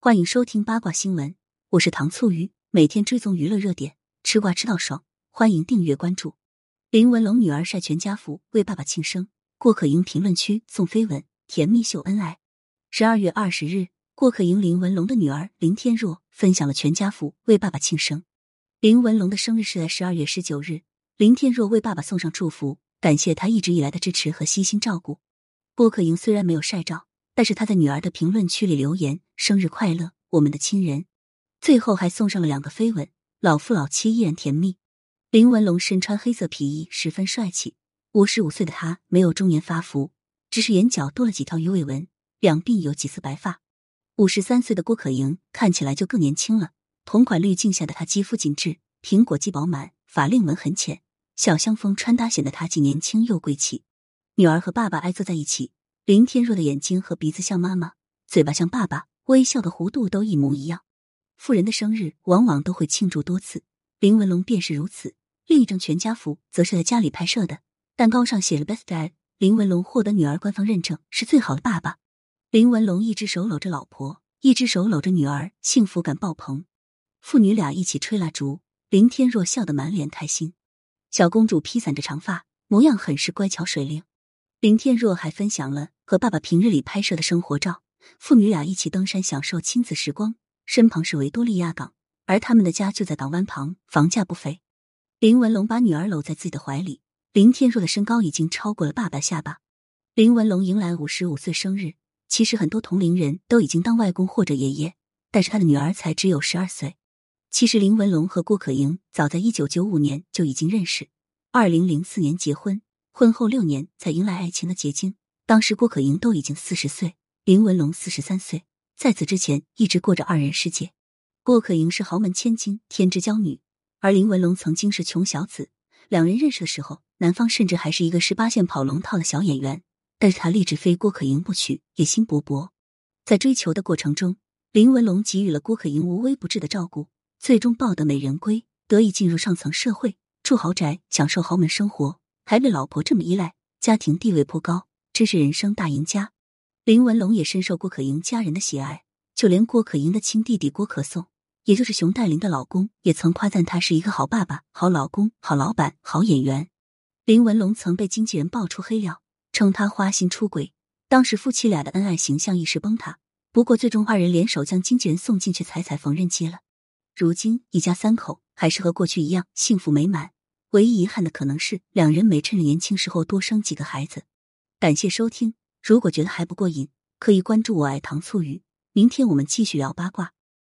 欢迎收听八卦新闻，我是糖醋鱼，每天追踪娱乐热点，吃瓜吃到爽，欢迎订阅关注。林文龙女儿晒全家福为爸爸庆生，郭可盈评论区送飞吻，甜蜜秀恩爱。十二月二十日，郭可盈林文龙的女儿林天若分享了全家福为爸爸庆生。林文龙的生日是在十二月十九日，林天若为爸爸送上祝福，感谢他一直以来的支持和悉心照顾。郭可盈虽然没有晒照。但是他在女儿的评论区里留言：“生日快乐，我们的亲人。”最后还送上了两个飞吻，老夫老妻依然甜蜜。林文龙身穿黑色皮衣，十分帅气。五十五岁的他没有中年发福，只是眼角多了几条鱼尾纹，两鬓有几丝白发。五十三岁的郭可盈看起来就更年轻了，同款滤镜下的她肌肤紧致，苹果肌饱满，法令纹很浅，小香风穿搭显得她既年轻又贵气。女儿和爸爸挨坐在一起。林天若的眼睛和鼻子像妈妈，嘴巴像爸爸，微笑的弧度都一模一样。富人的生日往往都会庆祝多次，林文龙便是如此。另一张全家福则是在家里拍摄的，蛋糕上写了 “Best Dad”。林文龙获得女儿官方认证是最好的爸爸。林文龙一只手搂着老婆，一只手搂着女儿，幸福感爆棚。父女俩一起吹蜡烛，林天若笑得满脸开心。小公主披散着长发，模样很是乖巧水灵。林天若还分享了和爸爸平日里拍摄的生活照，父女俩一起登山享受亲子时光，身旁是维多利亚港，而他们的家就在港湾旁，房价不菲。林文龙把女儿搂在自己的怀里，林天若的身高已经超过了爸爸下巴。林文龙迎来五十五岁生日，其实很多同龄人都已经当外公或者爷爷，但是他的女儿才只有十二岁。其实林文龙和郭可盈早在一九九五年就已经认识，二零零四年结婚。婚后六年才迎来爱情的结晶。当时郭可盈都已经四十岁，林文龙四十三岁，在此之前一直过着二人世界。郭可盈是豪门千金，天之娇女，而林文龙曾经是穷小子。两人认识的时候，男方甚至还是一个十八线跑龙套的小演员，但是他立志非郭可盈不娶，野心勃勃。在追求的过程中，林文龙给予了郭可盈无微不至的照顾，最终抱得美人归，得以进入上层社会，住豪宅，享受豪门生活。还被老婆这么依赖，家庭地位颇高，真是人生大赢家。林文龙也深受郭可盈家人的喜爱，就连郭可盈的亲弟弟郭可颂，也就是熊黛林的老公，也曾夸赞他是一个好爸爸、好老公、好老板、好演员。林文龙曾被经纪人爆出黑料，称他花心出轨，当时夫妻俩的恩爱形象一时崩塌。不过最终二人联手将经纪人送进去，踩踩缝纫机了。如今一家三口还是和过去一样幸福美满。唯一遗憾的可能是两人没趁着年轻时候多生几个孩子。感谢收听，如果觉得还不过瘾，可以关注我爱糖醋鱼。明天我们继续聊八卦。